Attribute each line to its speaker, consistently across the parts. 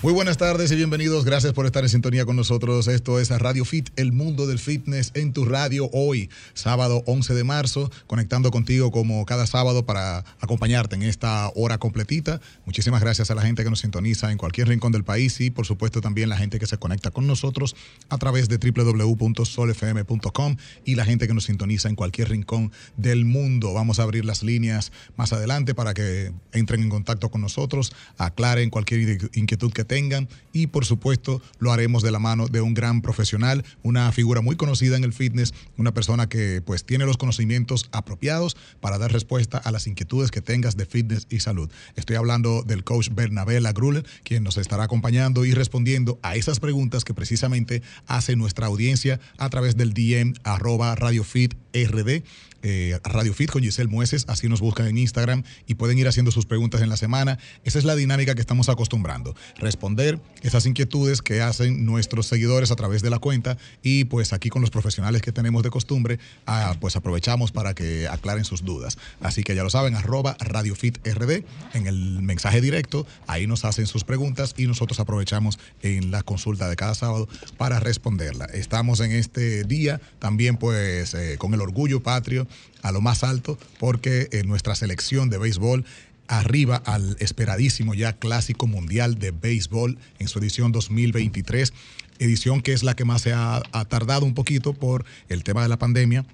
Speaker 1: Muy buenas tardes y bienvenidos. Gracias por estar en sintonía con nosotros. Esto es Radio Fit, el mundo del fitness en tu radio hoy, sábado 11 de marzo, conectando contigo como cada sábado para acompañarte en esta hora completita. Muchísimas gracias a la gente que nos sintoniza en cualquier rincón del país y por supuesto también la gente que se conecta con nosotros a través de www.solfm.com y la gente que nos sintoniza en cualquier rincón del mundo. Vamos a abrir las líneas más adelante para que entren en contacto con nosotros, aclaren cualquier inquietud que tengan y por supuesto lo haremos de la mano de un gran profesional, una figura muy conocida en el fitness, una persona que pues tiene los conocimientos apropiados para dar respuesta a las inquietudes que tengas de fitness y salud. Estoy hablando del coach Bernabé Lagruller, quien nos estará acompañando y respondiendo a esas preguntas que precisamente hace nuestra audiencia a través del DM arroba RD eh, Radio Fit con Giselle Mueces, así nos buscan en Instagram y pueden ir haciendo sus preguntas en la semana. Esa es la dinámica que estamos acostumbrando, responder esas inquietudes que hacen nuestros seguidores a través de la cuenta y pues aquí con los profesionales que tenemos de costumbre, ah, pues aprovechamos para que aclaren sus dudas. Así que ya lo saben, arroba Radio Fit RD en el mensaje directo, ahí nos hacen sus preguntas y nosotros aprovechamos en la consulta de cada sábado para responderla. Estamos en este día también pues eh, con el orgullo patrio a lo más alto porque eh, nuestra selección de béisbol arriba al esperadísimo ya clásico mundial de béisbol en su edición 2023, edición que es la que más se ha tardado un poquito por el tema de la pandemia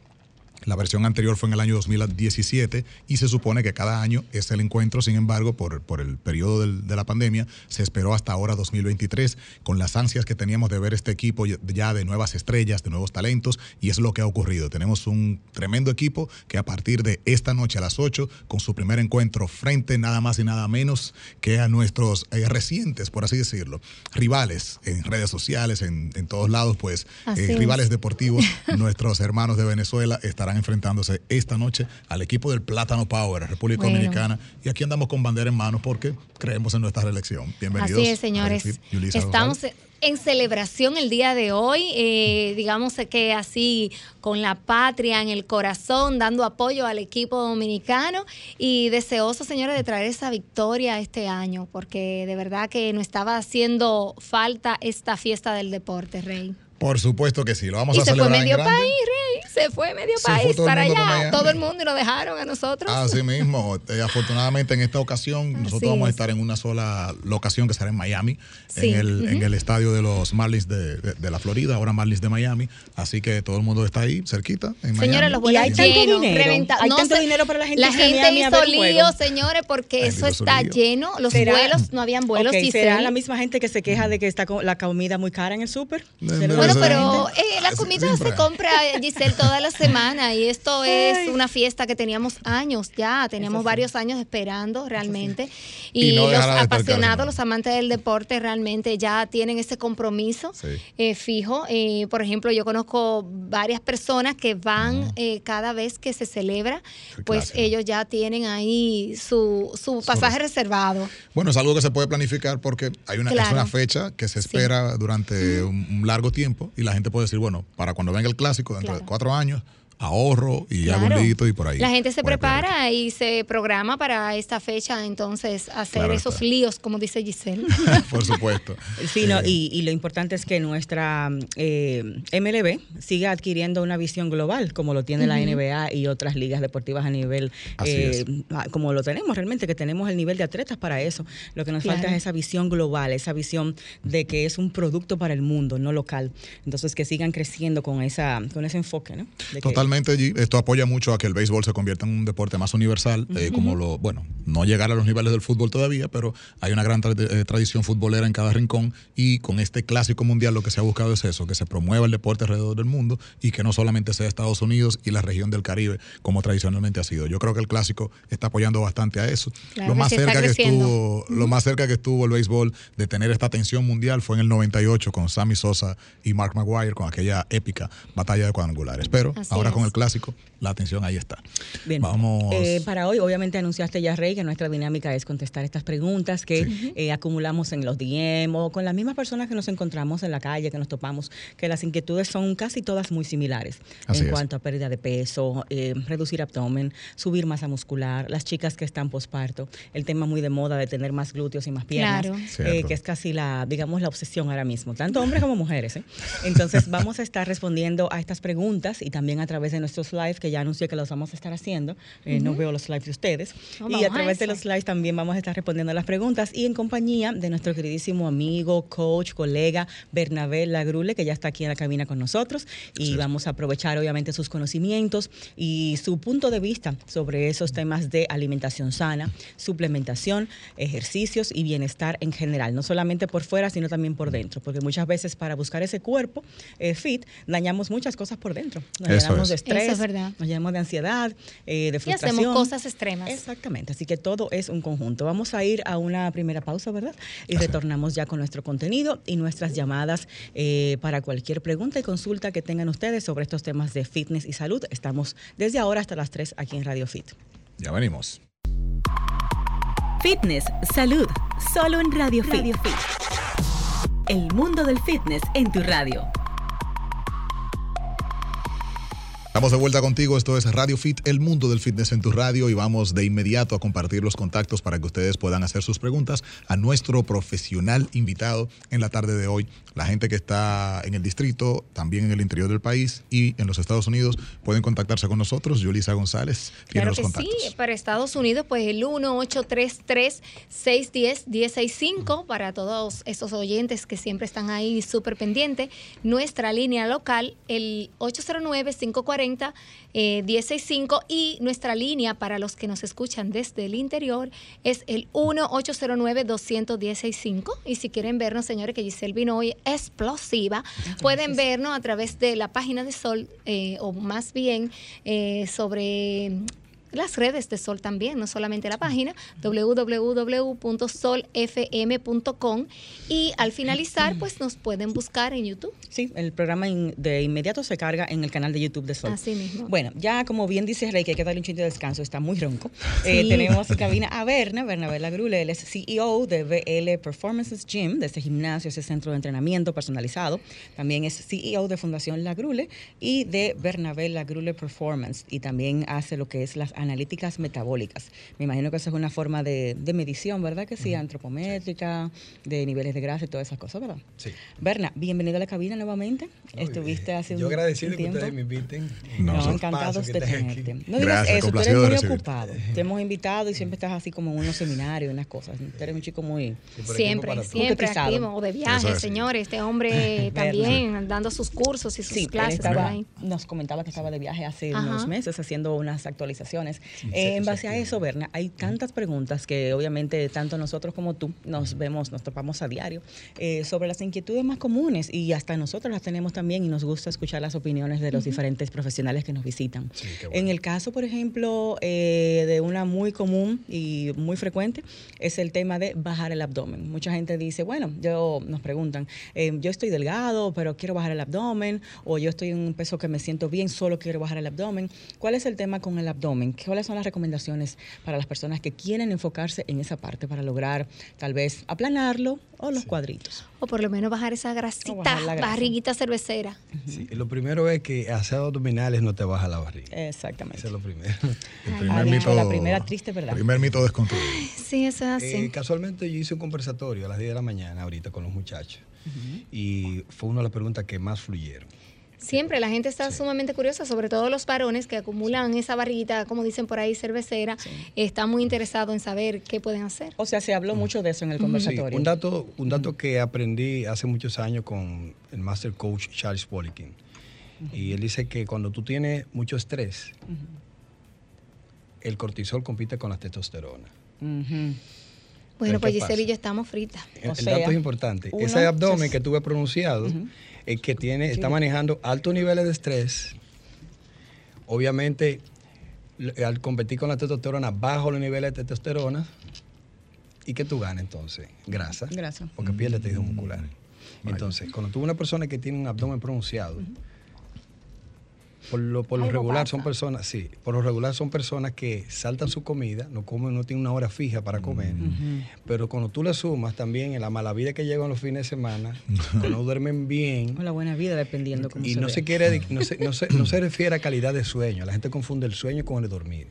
Speaker 1: la versión anterior fue en el año 2017 y se supone que cada año es el encuentro, sin embargo, por, por el periodo de la pandemia, se esperó hasta ahora 2023, con las ansias que teníamos de ver este equipo ya de nuevas estrellas, de nuevos talentos, y es lo que ha ocurrido. Tenemos un tremendo equipo que a partir de esta noche a las 8, con su primer encuentro frente nada más y nada menos que a nuestros eh, recientes, por así decirlo, rivales en redes sociales, en, todos lados, pues eh, rivales deportivos, nuestros hermanos de Venezuela estarán enfrentándose esta noche al equipo del Plátano Power, República Dominicana. Y aquí andamos con bandera en mano porque creemos en nuestra reelección. Bienvenidos.
Speaker 2: Así es, señores. Estamos en celebración el día de hoy, eh, digamos que así con la patria en el corazón, dando apoyo al equipo dominicano y deseoso, señores, de traer esa victoria este año, porque de verdad que no estaba haciendo falta esta fiesta del deporte, Rey.
Speaker 1: Por supuesto que sí, lo vamos a celebrar.
Speaker 2: Se fue medio país, Rey, se fue medio país para allá, todo el mundo y lo dejaron a nosotros.
Speaker 1: Así mismo, eh, afortunadamente en esta ocasión nosotros vamos a estar en una sola locación que estará en Miami, en, el, en el estadio de los Marlins de, de, la Florida, ahora Marlins de Miami, así que todo el mundo está ahí, cerquita, en
Speaker 2: Señores, los vuelos
Speaker 3: hay tanto dinero, hay tanto dinero para la gente
Speaker 2: La gente hizo lío, señores, porque eso está lleno, los vuelos, no habían vuelos.
Speaker 3: Okay, ¿Será la misma gente que se queja de que está la comida muy cara en el súper?
Speaker 2: Bueno, pero eh, la comida se compra, Giselle, toda la semana y esto es una fiesta que teníamos años ya, teníamos varios años esperando realmente. Y, los apasionados, los amantes del deporte realmente ya tienen ese compromiso eh, fijo. Eh, por ejemplo, yo conozco varias personas que van cada vez que se celebra, pues ellos ya tienen ahí su, su pasaje reservado.
Speaker 1: Bueno, es algo que se puede planificar porque hay una, es una fecha que se espera durante un largo tiempo y la gente puede decir, bueno, para cuando venga el clásico, dentro de cuatro años, años ahorro y hago un y por ahí.
Speaker 2: La gente se prepara y se programa para esta fecha, entonces hacer esos líos, como dice Giselle.
Speaker 1: por supuesto.
Speaker 3: Sí, no, y, y, lo importante es que nuestra eh, MLB siga adquiriendo una visión global, como lo tiene la NBA y otras ligas deportivas a nivel, eh, como lo tenemos realmente, que tenemos el nivel de atletas para eso. Lo que nos falta es esa visión global, esa visión de que es un producto para el mundo, no local. Entonces, que sigan creciendo con, esa, con ese enfoque, ¿no?
Speaker 1: Totalmente, esto apoya mucho a que el béisbol se convierta en un deporte más universal, eh, como lo, bueno, no llegar a los niveles del fútbol todavía, pero hay una gran eh, tradición futbolera en cada rincón y con este clásico mundial lo que se ha buscado es eso, que se promueva el deporte alrededor del mundo y que no solamente sea Estados Unidos y la región del Caribe como tradicionalmente ha sido. Yo creo que el clásico está apoyando bastante a eso. lo más cerca que estuvo, lo más cerca que estuvo el béisbol de tener esta atención mundial fue en el 98 con Sammy Sosa y Mark Maguire con aquella épica batalla de cuadrangulares. Pero ahora con el clásico, la atención ahí está.
Speaker 3: Bien, vamos. Eh, para hoy, obviamente anunciaste ya, Rey, que nuestra dinámica es contestar estas preguntas que eh, acumulamos en los DM o con las mismas personas que nos encontramos en la calle, que nos topamos, que las inquietudes son casi todas muy similares en cuanto a pérdida de peso, eh, reducir abdomen, subir masa muscular, las chicas que están posparto, el tema muy de moda de tener más glúteos y más piernas, que es casi la, digamos, la obsesión ahora mismo, tanto hombres como mujeres. Entonces, vamos a estar respondiendo a estas preguntas y también a través de nuestros lives, que ya anuncié que los vamos a estar haciendo. Eh, no veo los lives de ustedes. Oh, y a través de los lives también vamos a estar respondiendo a las preguntas y en compañía de nuestro queridísimo amigo, coach, colega Bernabé Lagrule, que ya está aquí en la cabina con nosotros. Y vamos a aprovechar, obviamente, sus conocimientos y su punto de vista sobre esos temas de alimentación sana, suplementación, ejercicios y bienestar en general. No solamente por fuera, sino también por dentro. Porque muchas veces para buscar ese cuerpo eh, fit, dañamos muchas cosas por dentro. Nos llenamos de estrés, nos llenamos de ansiedad, eh, de frustración.
Speaker 2: Y hacemos cosas extremas.
Speaker 3: Exactamente, así que todo es un conjunto. Vamos a ir a una primera pausa, ¿verdad? Y retornamos ya con nuestro contenido y nuestras llamadas eh, para cualquier pregunta y consulta que tengan ustedes sobre estos temas de fitness y salud. Estamos desde ahora hasta las 3 aquí en Radio Fit.
Speaker 1: Ya venimos.
Speaker 4: Fitness, salud, solo en Radio, Radio Fit. El mundo del fitness en tu radio.
Speaker 1: Estamos de vuelta contigo, esto es Radio Fit, el mundo del fitness en tu radio y vamos de inmediato a compartir los contactos para que ustedes puedan hacer sus preguntas a nuestro profesional invitado en la tarde de hoy. La gente que está en el distrito, también en el interior del país y en los Estados Unidos pueden contactarse con nosotros. Yulisa González
Speaker 2: tiene claro que Sí, para Estados Unidos pues el 1-833-610-1065 para todos esos oyentes que siempre están ahí súper pendientes. Nuestra línea local, el 809 540 1065 eh, y nuestra línea para los que nos escuchan desde el interior es el 1-809-210-65 y si quieren vernos, señores, que Giselle vino hoy explosiva, pueden vernos a través de la página de Sol eh, o más bien eh, sobre las redes de Sol también, no solamente la página, www.solfm.com y al finalizar pues nos pueden buscar en YouTube.
Speaker 3: Sí, el programa de inmediato se carga en el canal de YouTube de Sol.
Speaker 2: Así mismo.
Speaker 3: Bueno, ya como bien dice Rey que hay que darle un chiste de descanso, está muy ronco. Eh, tenemos en cabina a Berna, Bernabé Grule, él es CEO de BL Performances Gym, de ese gimnasio, ese centro de entrenamiento personalizado. También es CEO de Fundación La Grule y de Bernabé Grule Performance y también hace lo que es las analíticas metabólicas. Me imagino que eso es una forma de, medición, ¿verdad? Que sí, antropométrica, de niveles de grasa y todas esas cosas, ¿verdad?
Speaker 1: Sí.
Speaker 3: Berna, bienvenido a la cabina nuevamente. Estuviste hace
Speaker 5: Yo agradecido que ustedes me inviten.
Speaker 3: No, encantados de tenerte. No digas eso, tú eres muy ocupado. Te hemos invitado y siempre estás así como en unos seminarios, unas cosas. Tú eres un chico muy...
Speaker 2: siempre, siempre activo, o de viaje, señores. Este hombre también dando sus cursos y sus clases.
Speaker 3: nos comentaba que estaba de viaje hace unos meses haciendo unas actualizaciones. Eh, en base a eso, Berna, hay tantas preguntas que obviamente tanto nosotros como tú nos vemos, nos topamos a diario eh, sobre las inquietudes más comunes y hasta nosotros las tenemos también y nos gusta escuchar las opiniones de los diferentes profesionales que nos visitan. En el caso, por ejemplo, eh, de una muy común y muy frecuente, es el tema de bajar el abdomen. Mucha gente dice, bueno, yo nos preguntan, yo estoy delgado, pero quiero bajar el abdomen, o yo estoy en un peso que me siento bien, solo quiero bajar el abdomen. ¿Cuál es el tema con el abdomen? ¿Cuáles son las recomendaciones para las personas que quieren enfocarse en esa parte para lograr tal vez aplanarlo o los cuadritos?
Speaker 2: O por lo menos bajar esa grasita, barriguita cervecera.
Speaker 5: Sí, lo primero es que hacer abdominales no te baja la barriga.
Speaker 3: Exactamente.
Speaker 5: Eso es lo primero.
Speaker 3: El primer mito, la primera triste verdad.
Speaker 1: El primer mito desconstruido.
Speaker 2: Sí, eso es así.
Speaker 5: Eh, casualmente yo hice un conversatorio a las 10 de la mañana ahorita con los muchachos y fue una de las preguntas que más fluyeron.
Speaker 2: Siempre la gente está sumamente curiosa, sobre todo los varones que acumulan esa barriguita, como dicen por ahí, cervecera, están muy interesados en saber qué pueden hacer.
Speaker 3: O sea, se habló mucho de eso en el conversatorio.
Speaker 5: un dato, un dato que aprendí hace muchos años con el master coach Charles Poliquin. Y él dice que cuando tú tienes mucho estrés, el cortisol compite con la testosterona.
Speaker 2: Bueno, pues Giselle y yo estamos fritas.
Speaker 5: El, dato es importante. Ese abdomen que tuve pronunciado el que tiene, está manejando altos niveles de estrés, obviamente al competir con la testosterona bajo los niveles de testosterona, ¿y qué tú ganas entonces? Grasa.
Speaker 3: Grasa.
Speaker 5: Porque pierde tejido muscular. Entonces, cuando tú una persona que tiene un abdomen pronunciado, por lo, por lo regular son personas, sí, por lo regular son personas que saltan su comida, no comen, no tienen una hora fija para comer, pero cuando tú le sumas también en la mala vida que llegan los fines de semana, que no duermen bien.
Speaker 3: O la buena vida, dependiendo cómo
Speaker 5: Y no se quiere, no se, no, se, no se refiere a calidad de sueño, la gente confunde el sueño con el dormir.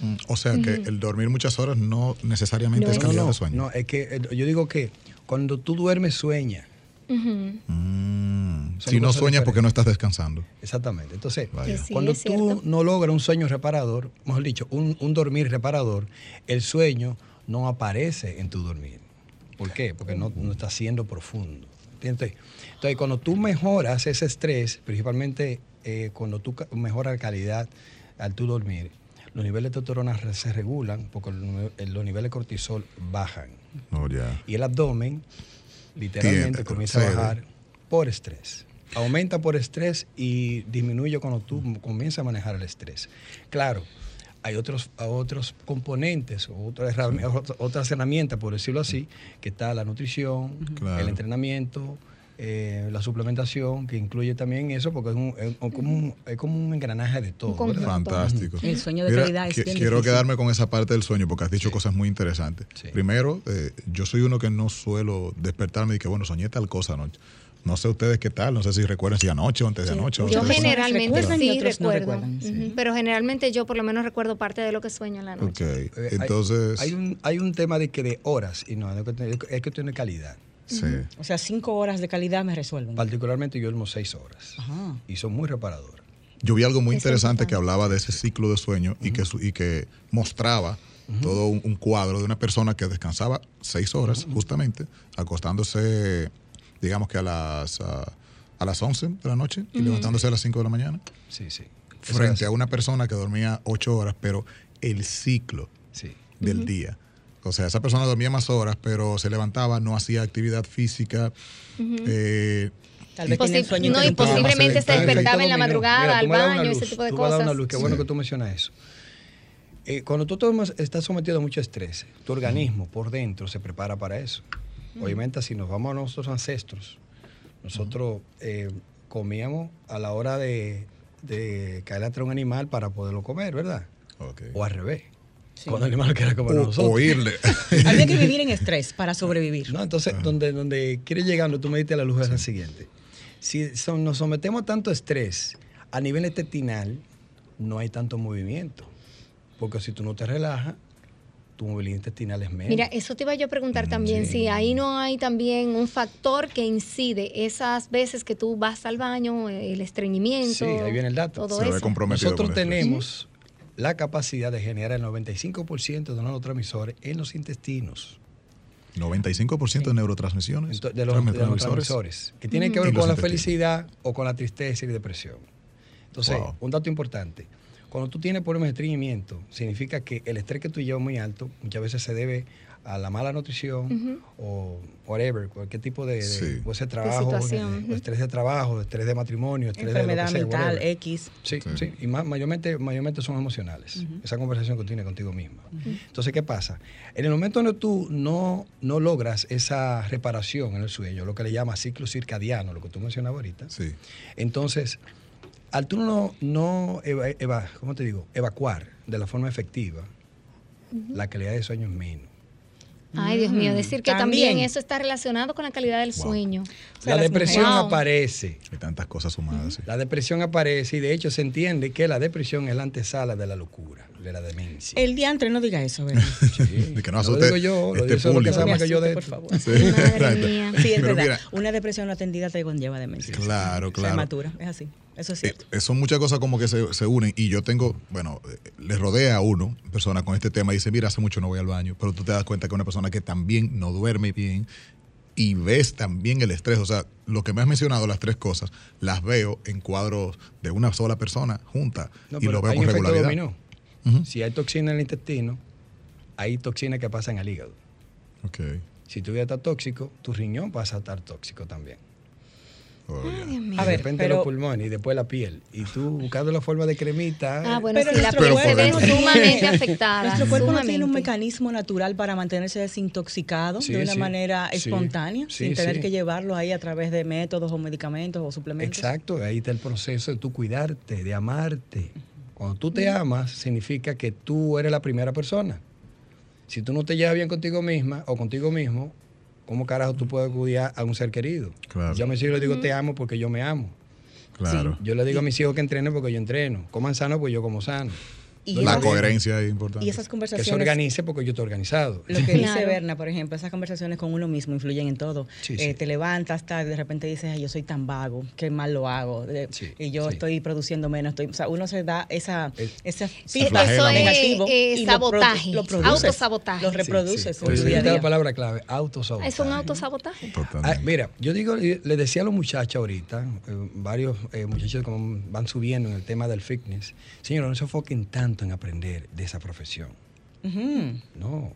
Speaker 1: Mm, o sea que el dormir muchas horas no necesariamente es calidad de sueño.
Speaker 5: No, es que yo digo que cuando tú duermes sueña.
Speaker 1: Mm, si no sueñas porque no estás descansando.
Speaker 5: Exactamente. Entonces, cuando tú no logras un sueño reparador, mejor dicho, un, dormir reparador, el sueño no aparece en tu dormir. ¿Por qué? Porque no, está siendo profundo. Entonces, cuando tú mejoras ese estrés, principalmente eh, cuando tú mejoras la calidad al tu dormir, los niveles de testosterona se regulan porque los niveles de cortisol bajan.
Speaker 1: Oh,
Speaker 5: y el abdomen literalmente comienza a bajar por estrés. Aumenta por estrés y disminuye cuando tú comienzas a manejar el estrés. Claro, hay otros, otros componentes, otras, otras herramientas, por decirlo así, que está la nutrición, el entrenamiento, eh, la suplementación, que incluye también eso, porque es, un, es, como, un, es como, un, engranaje de todo.
Speaker 1: Fantástico.
Speaker 3: El sueño de calidad es
Speaker 1: Quiero quedarme con esa parte del sueño, porque has dicho cosas muy interesantes. Primero, eh, yo soy uno que no suelo despertarme y que, bueno, soñé tal cosa anoche. No sé ustedes qué tal, no sé si recuerdan si anoche o antes de anoche.
Speaker 2: Yo generalmente sí recuerdo, pero generalmente yo por lo menos recuerdo parte de lo que sueño en la noche.
Speaker 1: Okay. Eh, entonces...
Speaker 5: Hay, un, hay un tema de que de horas, y no, es que tiene calidad.
Speaker 3: O sea, cinco horas de calidad me resuelven.
Speaker 5: Particularmente yo duermo seis horas. Y son muy reparadoras.
Speaker 1: Yo vi algo muy interesante que hablaba de ese ciclo de sueño y, que, y que mostraba todo un, cuadro de una persona que descansaba seis horas, justamente, acostándose, digamos que a las, a, las 11 de la noche y levantándose a las 5 de la mañana.
Speaker 5: Sí, sí.
Speaker 1: Frente a una persona que dormía ocho horas, pero el ciclo del día o sea, esa persona dormía más horas, pero se levantaba, no hacía actividad física.
Speaker 2: eh, Tal vez no, y posiblemente se despertaba en la madrugada, al baño, ese tipo de
Speaker 5: tú
Speaker 2: cosas.
Speaker 5: Una luz, qué bueno que tú mencionas eso. Eh, cuando tú estás sometido a mucho estrés, tu organismo por dentro se prepara para eso. Obviamente, si nos vamos a nuestros ancestros, nosotros eh, comíamos a la hora de, de caer atrás un animal para poderlo comer, ¿verdad? O al revés. Con animales que era como nosotros.
Speaker 1: Oírle.
Speaker 3: Había que vivir en estrés para sobrevivir.
Speaker 5: No, entonces, donde, donde quieres llegando, tú me diste la luz es la siguiente. Si nos sometemos a tanto estrés a nivel intestinal, no hay tanto movimiento. Porque si tú no te relajas, tu movilidad intestinal es menos.
Speaker 2: Mira, eso te iba yo a preguntar también, si ahí no hay también un factor que incide esas veces que tú vas al baño, el estreñimiento. Sí,
Speaker 5: ahí viene el dato.
Speaker 2: Todo eso.
Speaker 5: Nosotros tenemos la capacidad de generar el 95% de neurotransmisores en los intestinos.
Speaker 1: 95% de neurotransmisiones.
Speaker 5: De los, neurotransmisores. Que tienen que ver con la felicidad o con la tristeza y depresión. Entonces, un dato importante. Cuando tú tienes problemas de estreñimiento, significa que el estrés que tú llevas muy alto. Muchas veces se debe a la mala nutrición o whatever, cualquier tipo de, trabajo, estrés de trabajo, estrés de matrimonio, estrés
Speaker 3: enfermedad
Speaker 5: de
Speaker 3: mental, X.
Speaker 5: Sí, sí, y mayormente, mayormente son emocionales, esa conversación que tienes contigo misma. Entonces, ¿qué pasa? En el momento en que tú no, no logras esa reparación en el sueño, lo que le llama ciclo circadiano, lo que tú mencionabas ahorita, entonces, al tú no, no ¿cómo te digo? evacuar de la forma efectiva, la calidad de sueño es menos.
Speaker 2: Ay, Dios mío, decir que también, eso está relacionado con la calidad del sueño.
Speaker 5: la depresión aparece.
Speaker 1: Hay tantas cosas sumadas.
Speaker 5: La depresión aparece y de hecho se entiende que la depresión es la antesala de la locura, de la demencia.
Speaker 3: El diantre no diga eso, ¿verdad?
Speaker 1: Sí. que no lo digo
Speaker 5: yo, lo este digo que sabe que yo de
Speaker 3: por favor. Sí. Madre mía. Sí, es verdad. Una depresión no atendida te conlleva demencia.
Speaker 1: Claro, claro.
Speaker 3: matura, es así. Eso es cierto.
Speaker 1: Eh, son muchas cosas como que se, se, unen y yo tengo, bueno, eh, le rodea a uno, persona con este tema, y dice, mira, hace mucho no voy al baño, pero tú te das cuenta que una persona que también no duerme bien y ves también el estrés, o sea, lo que me has mencionado, las tres cosas, las veo en cuadros de una sola persona junta y lo veo con regularidad.
Speaker 5: Si hay toxina en el intestino, hay toxinas que pasan al hígado.
Speaker 1: Okay.
Speaker 5: Si tu vida está tóxico, tu riñón pasa a estar tóxico también. Oh, a ver, de repente los pulmones y después la piel. Y tú buscando la forma de cremita.
Speaker 2: Ah, bueno, pero la piel se ve sumamente afectada.
Speaker 3: Nuestro cuerpo no tiene un mecanismo natural para mantenerse desintoxicado de una manera espontánea, sin tener que llevarlo ahí a través de métodos o medicamentos o suplementos.
Speaker 5: Exacto, ahí está el proceso de tú cuidarte, de amarte. Cuando tú te amas, significa que tú eres la primera persona. Si tú no te llevas bien contigo misma o contigo mismo, ¿cómo carajo tú puedes cuidar a un ser querido? Yo a mis hijos les digo te amo porque yo me amo. Claro. Yo le digo a mis hijos que entrenen porque yo entreno. Coman sano porque yo como sano
Speaker 1: la coherencia es importante.
Speaker 3: Y esas conversaciones.
Speaker 5: Que se organice porque yo estoy organizado.
Speaker 3: Lo que dice Berna, por ejemplo, esas conversaciones con uno mismo influyen en todo. Eh, te levantas, tal, de repente dices, yo soy tan vago, qué mal lo hago. y yo estoy produciendo menos. Estoy, o sea, uno se da esa, esa
Speaker 2: feedback negativo. Es, sabotaje. Lo, autosabotaje.
Speaker 3: Lo reproduce.
Speaker 5: la palabra clave, autosabotaje.
Speaker 2: Es un autosabotaje.
Speaker 5: Ah, mira, yo digo, le decía a los muchachos ahorita, eh, varios eh, muchachos como van subiendo en el tema del fitness, señores, no se enfoquen tanto en aprender de esa profesión. No.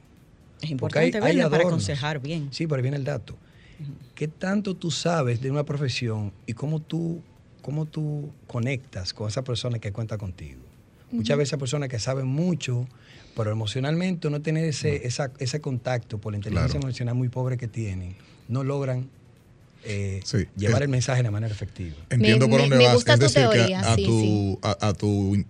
Speaker 3: Es importante verla para aconsejar bien.
Speaker 5: Sí, pero viene el dato. ¿Qué tanto tú sabes de una profesión y cómo tú, cómo tú conectas con esa persona que cuenta contigo? Muchas veces personas que saben mucho, pero emocionalmente no tienen ese, ese contacto por la inteligencia emocional muy pobre que tienen, no logran eh, llevar el mensaje de manera efectiva.
Speaker 1: Entiendo por dónde vas. es decir, a, tu, a, tu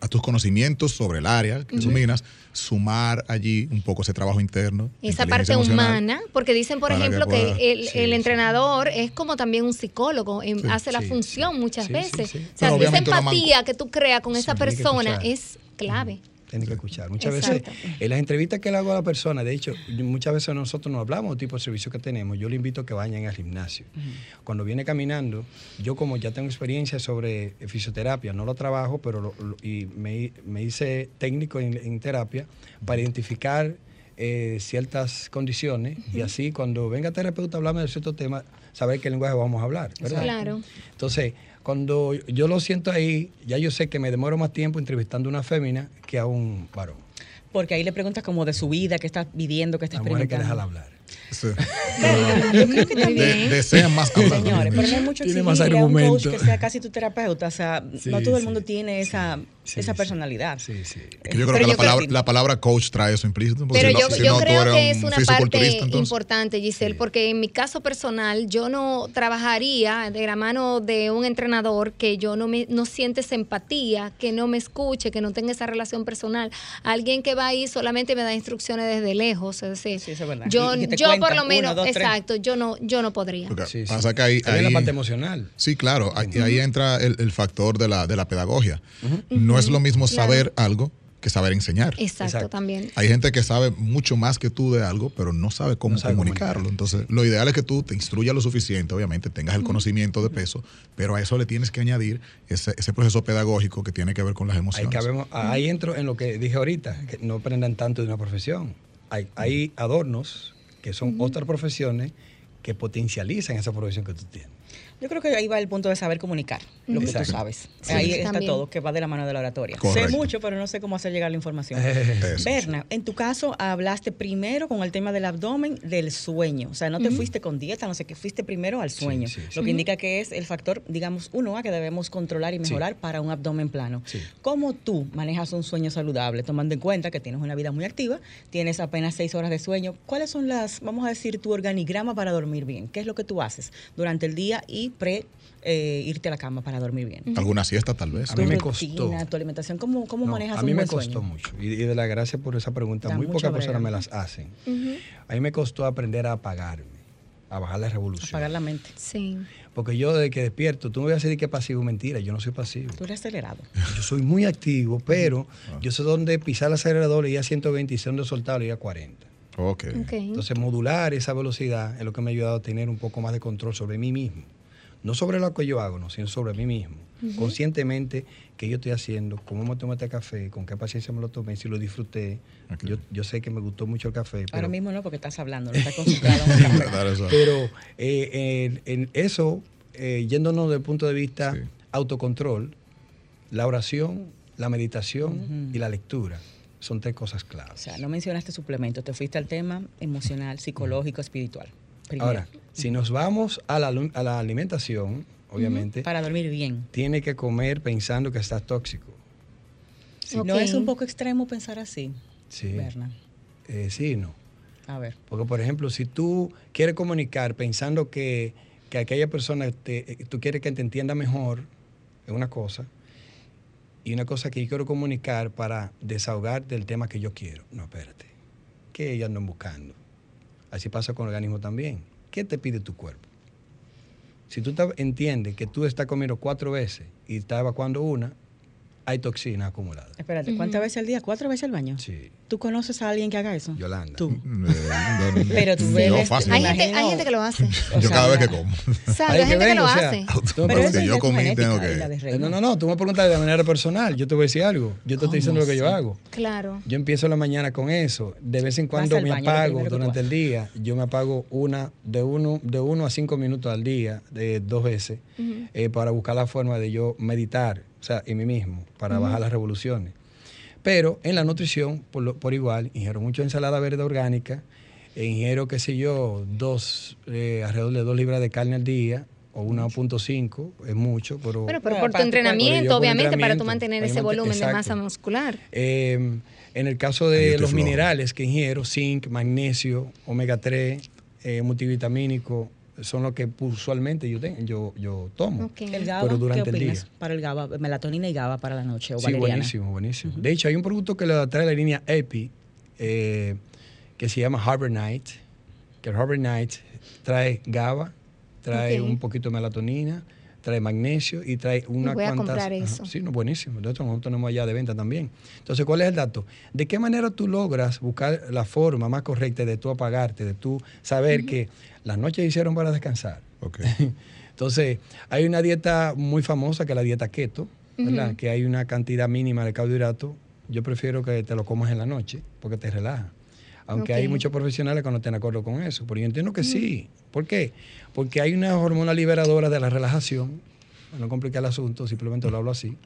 Speaker 1: a tus conocimientos sobre el área que dominas, sumar allí un poco ese trabajo interno.
Speaker 2: Esa parte humana, porque dicen, por ejemplo, que, el, entrenador es como también un psicólogo, hace la función muchas veces. O sea, esa empatía que tú creas con esa persona es clave
Speaker 5: tiene que escuchar. Muchas veces, en las entrevistas que le hago a la persona, de hecho, muchas veces nosotros no hablamos del tipo de servicio que tenemos. Yo le invito a que vayan al gimnasio. Cuando viene caminando, yo como ya tengo experiencia sobre fisioterapia, no lo trabajo, pero y me, hice técnico en, terapia para identificar eh, ciertas condiciones y así cuando venga terapeuta a hablarme de cierto tema, saber qué lenguaje vamos a hablar. ¿verdad?
Speaker 2: Claro.
Speaker 5: Entonces, cuando yo lo siento ahí, ya yo sé que me demoro más tiempo entrevistando a una fémina que a un varón.
Speaker 3: Porque ahí le preguntas como de su vida, qué está viviendo, qué está experimentando.
Speaker 5: que hablar.
Speaker 1: Sí. yo creo que también. desean más
Speaker 3: hablar. Señores, pero no hay mucho tiene más un coach que sea casi tu terapeuta. O sea, no todo el mundo tiene esa, esa personalidad.
Speaker 1: Sí, sí. yo creo que, la, palabra, la, palabra, coach trae eso implícito.
Speaker 2: Pero yo, yo creo que es una parte importante, Giselle, porque en mi caso personal, yo no trabajaría de la mano de un entrenador que yo no, me, no siente esa empatía, que no me escuche, que no tenga esa relación personal. Alguien que va ahí solamente me da instrucciones desde lejos. Es decir,
Speaker 3: es verdad.
Speaker 2: yo, yo por lo menos, exacto, yo no, yo no podría.
Speaker 1: pasa que ahí,
Speaker 5: la parte emocional.
Speaker 1: Sí, claro, ahí, ahí entra el, factor de la, de la pedagogía. No es lo mismo saber algo que saber enseñar.
Speaker 2: Exacto, también.
Speaker 1: Hay gente que sabe mucho más que tú de algo, pero no sabe cómo comunicarlo. Entonces, lo ideal es que tú te instruyas lo suficiente, obviamente, tengas el conocimiento de peso, pero a eso le tienes que añadir ese, proceso pedagógico que tiene que ver con las emociones.
Speaker 5: Ahí, entro en lo que dije ahorita, que no aprendan tanto de una profesión. Hay, hay adornos que son otras profesiones que potencializan esa profesión que tú tienes.
Speaker 3: Yo creo que ahí va el punto de saber comunicar lo que tú sabes. ahí está todo, que va de la mano de la oratoria. Sé mucho, pero no sé cómo hacer llegar la información. Berna, en tu caso hablaste primero con el tema del abdomen, del sueño. O sea, no te fuiste con dieta, no sé qué, fuiste primero al sueño. lo que indica que es el factor, digamos, uno a que debemos controlar y mejorar para un abdomen plano. ¿Cómo tú manejas un sueño saludable, tomando en cuenta que tienes una vida muy activa, tienes apenas seis horas de sueño? ¿Cuáles son las, vamos a decir, tu organigrama para dormir bien? ¿Qué es lo que tú haces durante el día y pre eh, irte a la cama para dormir bien.
Speaker 1: ¿Alguna siesta tal vez?
Speaker 5: A mí me costó.
Speaker 3: Tu alimentación, ¿cómo, cómo manejas
Speaker 5: A mí me costó mucho. Y, de la gracia por esa pregunta, muy pocas personas me las hacen. A mí me costó aprender a apagarme, a bajar la revolución.
Speaker 3: Apagar la mente.
Speaker 2: Sí.
Speaker 5: Porque yo desde que despierto, tú me vas a decir que es pasivo, mentira, yo no soy pasivo.
Speaker 3: Tú eres acelerado.
Speaker 5: Yo soy muy activo, pero yo sé dónde pisar el acelerador y a 120 y sé dónde soltarlo y a 40.
Speaker 1: Okay.
Speaker 5: Entonces, modular esa velocidad es lo que me ha ayudado a tener un poco más de control sobre mí mismo no sobre lo que yo hago, no, sino sobre mí mismo. Conscientemente, qué yo estoy haciendo, cómo me tomé este café, con qué paciencia me lo tomé, si lo disfruté. Yo, sé que me gustó mucho el café.
Speaker 3: Ahora mismo no, porque estás hablando, no estás concentrado
Speaker 5: Pero eh, en, eso, eh, yéndonos desde el punto de vista autocontrol, la oración, la meditación y la lectura son tres cosas claves.
Speaker 3: O sea, no mencionaste suplemento, te fuiste al tema emocional, psicológico, espiritual.
Speaker 5: Ahora, Si nos vamos a la, a la alimentación, obviamente.
Speaker 3: Para dormir bien.
Speaker 5: Tiene que comer pensando que estás tóxico.
Speaker 3: ¿No es un poco extremo pensar así?
Speaker 5: Sí. Eh, sí y no.
Speaker 3: A ver.
Speaker 5: Porque, por ejemplo, si tú quieres comunicar pensando que, que aquella persona, te, eh, tú quieres que te entienda mejor, es una cosa. Y una cosa que yo quiero comunicar para desahogar del tema que yo quiero. No, espérate. ¿Qué ellos andan buscando? Así pasa con el organismo también. ¿Qué te pide tu cuerpo? Si tú entiendes que tú estás comiendo cuatro veces y estás evacuando una, hay toxina acumulada.
Speaker 3: Espérate, ¿cuántas veces al día? ¿Cuatro veces al baño?
Speaker 5: Sí.
Speaker 3: ¿Tú conoces a alguien que haga eso?
Speaker 5: Yolanda.
Speaker 3: Tú. Pero tú ves.
Speaker 2: Hay gente, hay gente que lo hace.
Speaker 1: yo cada vez que como.
Speaker 2: ¿Sabes? Hay gente que lo hace.
Speaker 3: Pero yo comí, tengo que.
Speaker 5: No, no, no. Tú me preguntas de manera personal. Yo te voy a decir algo. Yo te estoy diciendo lo que yo hago.
Speaker 2: Claro.
Speaker 5: Yo empiezo la mañana con eso. De vez en cuando me apago durante el día. Yo me apago una de uno, de uno a cinco minutos al día, de dos veces, eh, para buscar la forma de yo meditar o sea, en mí mismo, para bajar las revoluciones. Pero en la nutrición, por, por igual, ingiero mucho ensalada verde orgánica, e ingiero, qué sé yo, dos, eh, alrededor de dos libras de carne al día, o 1.5, es mucho, pero...
Speaker 2: Bueno, pero por tu entrenamiento, obviamente, para tú mantener ese volumen de masa muscular.
Speaker 5: Em, en el caso de los minerales que ingiero, zinc, magnesio, omega 3, eh, multivitamínico, son los que usualmente yo, yo, yo tomo.
Speaker 3: ¿El GABA, pero durante el día. Para el GABA, melatonina y GABA para la noche o
Speaker 5: Sí, buenísimo, buenísimo. De hecho, hay un producto que le trae la línea EPI eh, que se llama Harbor Night, que el Harbor Night trae GABA, trae un poquito de melatonina, trae magnesio y trae una
Speaker 2: voy a comprar eso.
Speaker 5: sí, no, buenísimo. Nosotros tenemos allá de venta también. Entonces, ¿cuál es el dato? ¿De qué manera tú logras buscar la forma más correcta de tú apagarte, de tú saber que las noches hicieron para descansar?
Speaker 1: Okay.
Speaker 5: Entonces, hay una dieta muy famosa que es la dieta keto, ¿verdad? Que hay una cantidad mínima de carbohidratos. Yo prefiero que te lo comas en la noche porque te relaja. Aunque hay muchos profesionales que no estén de acuerdo con eso. Pero yo entiendo que sí. ¿Por qué? Porque hay una hormona liberadora de la relajación, no complica el asunto, simplemente lo hablo así,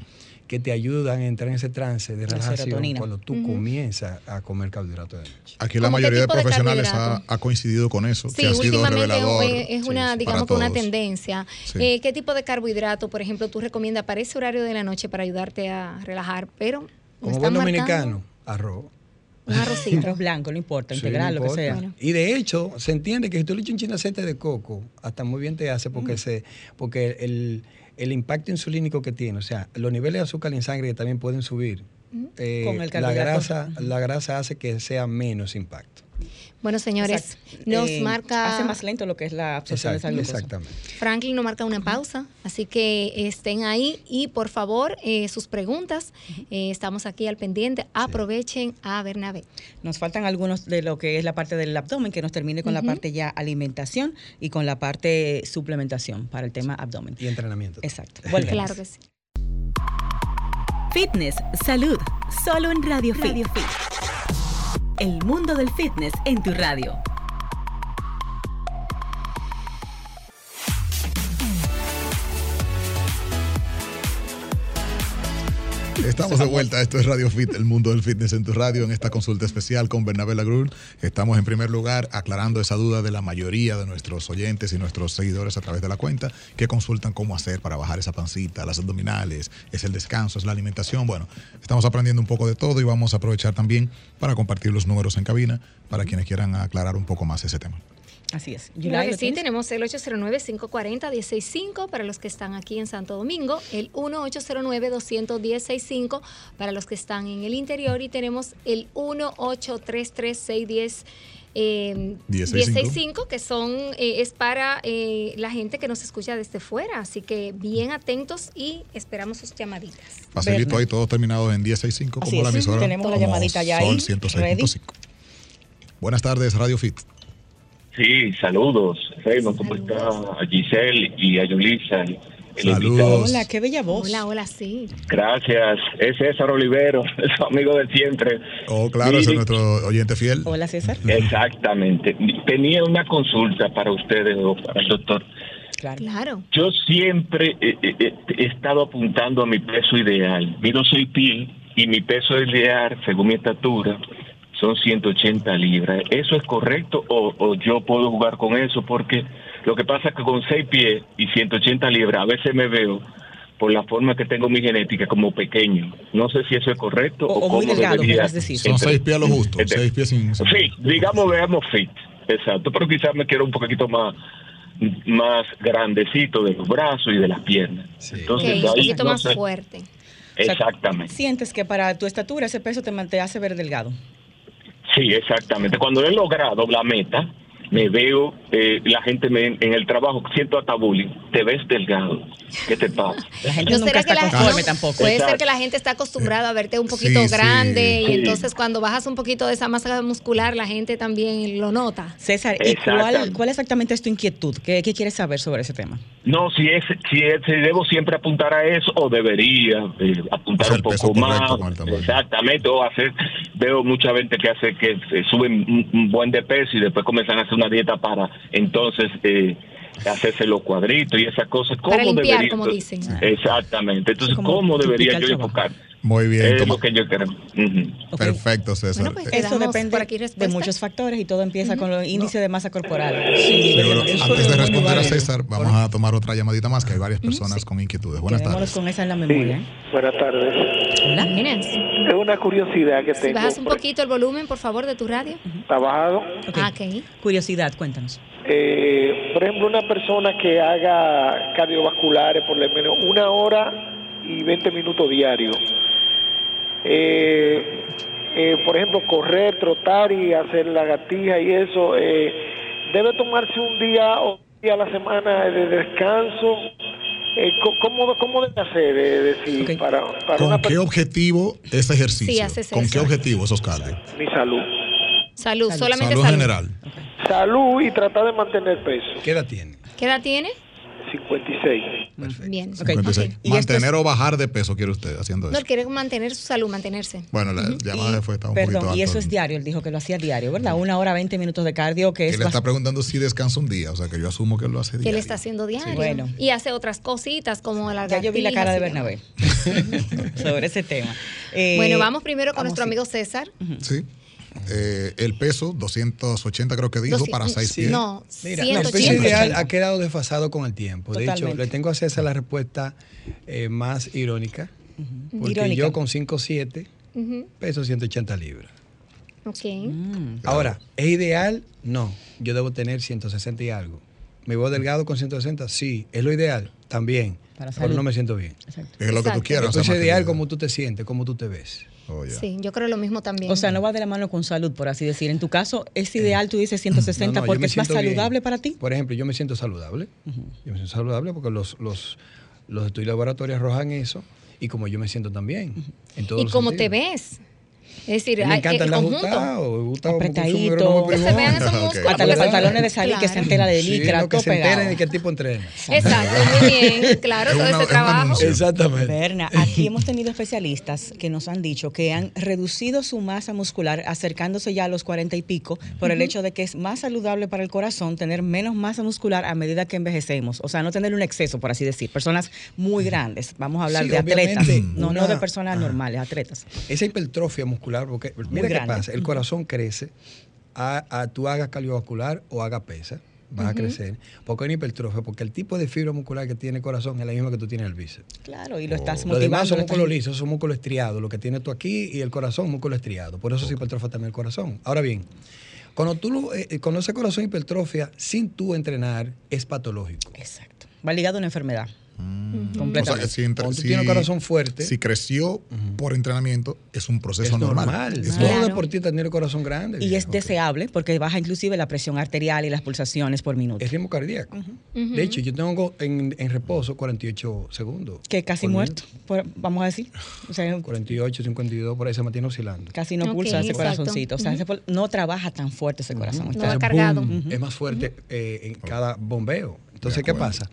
Speaker 5: que te ayudan a entrar en ese trance de relajación cuando tú comienzas a comer carbohidratos de noche.
Speaker 1: Aquí la mayoría de profesionales ha, coincidido con eso,
Speaker 2: sí, que ha sido revelador. Es una, digamos una tendencia. Eh, ¿Qué tipo de carbohidrato, por ejemplo, tú recomiendas para ese horario de la noche para ayudarte a relajar? Pero
Speaker 5: como buen dominicano, arroz.
Speaker 2: Un arrocito.
Speaker 3: Arroz blanco, no importa, integral, lo que sea.
Speaker 5: Y de hecho, se entiende que si tú le echas un chin de aceite de coco, hasta muy bien te hace porque, mm. se, porque el, el, impacto insulínico que tiene, o sea, los niveles de azúcar en sangre también pueden subir. Eh, Con el la grasa, la grasa hace que sea menos impacto.
Speaker 2: Bueno, señores, nos eh, marca...
Speaker 3: Hace más lento lo que es la absorción de esa glucosa.
Speaker 5: Exactamente.
Speaker 2: Franklin nos marca una pausa, así que estén ahí y por favor, eh, sus preguntas, eh, estamos aquí al pendiente, aprovechen a Bernabé.
Speaker 3: Nos faltan algunos de lo que es la parte del abdomen, que nos termine con la parte ya alimentación y con la parte suplementación para el tema abdomen.
Speaker 5: Y entrenamiento.
Speaker 3: Exacto.
Speaker 2: Claro que sí.
Speaker 4: Fitness, salud, solo en Radio, Radio Fit. El mundo del fitness en tu radio.
Speaker 1: Estamos de vuelta. Esto es Radio Fit, el mundo del fitness en tu radio, en esta consulta especial con Bernabé Lagrul. Estamos en primer lugar aclarando esa duda de la mayoría de nuestros oyentes y nuestros seguidores a través de la cuenta que consultan cómo hacer para bajar esa pancita, las abdominales, es el descanso, es la alimentación. Bueno, estamos aprendiendo un poco de todo y vamos a aprovechar también para compartir los números en cabina para quienes quieran aclarar un poco más ese tema.
Speaker 3: Así es.
Speaker 2: Claro sí, tenemos el 809-540-165 para los que están aquí en Santo Domingo, el 1-809-210-65 para los que están en el interior y tenemos el 1-833-610. Eh, 1065 que son eh, es para eh, la gente que nos escucha desde fuera así que bien atentos y esperamos sus llamaditas.
Speaker 1: Facilito ahí todo terminado en 1065 como la emisora
Speaker 3: tenemos la llamadita ya ahí
Speaker 1: buenas tardes Radio Fit
Speaker 6: Sí, saludos. Raymond, ¿cómo está? A Giselle y a Yulisa.
Speaker 1: Saludos.
Speaker 3: Hola, qué bella voz.
Speaker 2: Hola, hola, sí.
Speaker 6: Gracias. Es César Olivero, su amigo de siempre.
Speaker 1: Oh, claro, ese es nuestro oyente fiel.
Speaker 3: Hola, César.
Speaker 6: Exactamente. Tenía una consulta para ustedes o para el doctor.
Speaker 2: Claro.
Speaker 6: Yo siempre he, estado apuntando a mi peso ideal. Mido soy pil y mi peso ideal, según mi estatura, son 180 libras. ¿Eso es correcto o, yo puedo jugar con eso? Porque Lo que pasa es que con 6 pies y 180 libras a veces me veo por la forma que tengo mi genética como pequeño. No sé si eso es correcto o, cómo debería.
Speaker 1: Decir. Son 6 pies a lo justo, 6 pies sin...
Speaker 6: Sí, digamos, veamos fit, exacto, pero quizás me quiero un poquito más más grandecito de los brazos y de las piernas.
Speaker 2: Entonces, un poquito más fuerte.
Speaker 6: Exactamente.
Speaker 3: ¿Sientes que para tu estatura ese peso te, te hace ver delgado?
Speaker 6: Sí, exactamente. Cuando he logrado la meta, me veo, eh, la gente me, en el trabajo, siento hasta bullying, te ves delgado, ¿qué te pasa?
Speaker 3: La gente nunca está conforme tampoco.
Speaker 2: Puede ser que la gente está acostumbrada a verte un poquito grande y entonces cuando bajas un poquito de esa masa muscular, la gente también lo nota.
Speaker 3: César, ¿y cuál, cuál, exactamente es tu inquietud? ¿Qué, ¿Qué, quieres saber sobre ese tema?
Speaker 6: No, si es, si, si debo siempre apuntar a eso o debería eh, apuntar un poco más. Exactamente, o hacer, veo mucha gente que hace que suben un buen de peso y después comienzan a hacer una dieta para entonces eh, hacerse los cuadritos y esas cosas.
Speaker 2: ¿Cómo para limpiar, como dicen.
Speaker 6: Exactamente. Entonces, ¿cómo debería yo enfocar?
Speaker 1: Muy bien.
Speaker 6: Es lo que yo quiero.
Speaker 1: Perfecto, César.
Speaker 3: Pues, Eso depende de muchos factores y todo empieza con los índices de masa corporal. antes
Speaker 1: de responder a César, vamos a tomar otra llamadita más, que hay varias personas con inquietudes. Buenas tardes.
Speaker 3: con esa en la memoria.
Speaker 7: Buenas tardes.
Speaker 2: Hola,
Speaker 7: Es una curiosidad que tengo.
Speaker 2: bajas un poquito el volumen, por favor, de tu radio.
Speaker 7: ¿Está bajado?
Speaker 2: Ah, ok.
Speaker 3: Curiosidad, cuéntanos.
Speaker 7: Eh, por ejemplo, una persona que haga cardiovasculares por lo menos una hora y 20 minutos diarios eh, eh, por ejemplo, correr, trotar y hacer la gatija y eso, eh, debe tomarse un día o día a la semana de descanso. Eh, ¿cómo, ¿Cómo debe hacer? decir, para,
Speaker 1: ¿Con qué objetivo ese ejercicio? ¿Con qué objetivo esos cardios?
Speaker 7: Mi salud.
Speaker 2: Salud, solamente
Speaker 1: salud. general.
Speaker 7: Salud y tratar de mantener peso.
Speaker 5: ¿Qué edad tiene?
Speaker 2: ¿Qué edad tiene?
Speaker 7: 56.
Speaker 2: Bien.
Speaker 1: Mantener o bajar de peso quiere usted haciendo eso.
Speaker 2: No, él quiere mantener su salud, mantenerse.
Speaker 1: Bueno, la llamada fue un
Speaker 3: perdón,
Speaker 1: poquito
Speaker 3: y eso es diario, él dijo que lo hacía diario, ¿verdad? Una hora, 20 minutos de cardio que es...
Speaker 1: Él está preguntando si descansa un día, o sea que yo asumo que él lo hace diario.
Speaker 2: Que él está haciendo diario. bueno. Y hace otras cositas como la
Speaker 3: Ya yo vi la cara de Bernabé sobre ese tema.
Speaker 2: bueno, vamos primero con nuestro amigo César.
Speaker 1: Sí. Eh, el peso, 280 creo que dijo, para 6 pies.
Speaker 2: No,
Speaker 5: Mira, el peso ideal ha quedado desfasado con el tiempo. De hecho, le tengo a César la respuesta eh, más irónica, porque yo con 5'7 peso 180 libras.
Speaker 2: Ok.
Speaker 5: Mm. Ahora, ¿es ideal? No, yo debo tener 160 y algo. ¿Me voy delgado con 160? Sí. ¿Es lo ideal? También. pero no me siento bien.
Speaker 1: Es lo que tú quieras.
Speaker 5: Es ideal como tú te sientes, como tú te ves.
Speaker 2: Oh, sí, yo creo lo mismo también.
Speaker 3: O sea, no va de la mano con salud, por así decir. En tu caso, ¿es ideal, tú dices 160 porque es más saludable para ti?
Speaker 5: Por ejemplo, yo me siento saludable. Yo me siento saludable porque los, los, los estudios laboratorios arrojan eso y como yo me siento también.
Speaker 2: ¿Y cómo te ves? Es decir,
Speaker 5: me encanta el
Speaker 3: ajustado, apretadito. Que se vean esos músculos. Hasta los pantalones de salir que se entera de licra, sí,
Speaker 5: que se enteren de qué tipo entrena.
Speaker 2: Exacto, muy bien, claro, todo ese trabajo.
Speaker 5: Exactamente.
Speaker 3: Berna, aquí hemos tenido especialistas que nos han dicho que han reducido su masa muscular acercándose ya a los 40 y pico por el hecho de que es más saludable para el corazón tener menos masa muscular a medida que envejecemos. O sea, no tener un exceso, por así decir. Personas muy grandes. Vamos a hablar de atletas, no, no de personas normales, atletas.
Speaker 5: Esa hipertrofia muscular porque mira qué pasa, el corazón crece, a, tú hagas cardiovascular o hagas pesa, vas a crecer. porque hay una hipertrofia? Porque el tipo de fibra muscular que tiene el corazón es la misma que tú tienes el bíceps.
Speaker 3: Claro, y lo estás
Speaker 5: motivando. Los demás son músculos lisos, son músculos estriados. Lo que tienes tú aquí y el corazón, músculo estriado. Por eso se hipertrofia también el corazón. Ahora bien, cuando tú lo, eh, cuando ese corazón hipertrofia sin tú entrenar, es patológico.
Speaker 3: Exacto. Va ligado a una enfermedad.
Speaker 1: Mm. Completamente.
Speaker 5: si, tiene un corazón fuerte.
Speaker 1: Si creció por entrenamiento, es un proceso normal.
Speaker 5: Es Todo deportista tiene el corazón grande.
Speaker 3: Y es deseable porque baja inclusive la presión arterial y las pulsaciones por minuto.
Speaker 5: Es ritmo cardíaco. De hecho, yo tengo en, reposo 48 segundos.
Speaker 3: Que casi muerto, vamos a decir.
Speaker 5: 48, 52, por ahí se mantiene oscilando.
Speaker 3: Casi no pulsa ese corazoncito. O sea, no trabaja tan fuerte ese corazón.
Speaker 2: No cargado.
Speaker 5: Es más fuerte eh, en cada bombeo. Entonces, ¿qué pasa?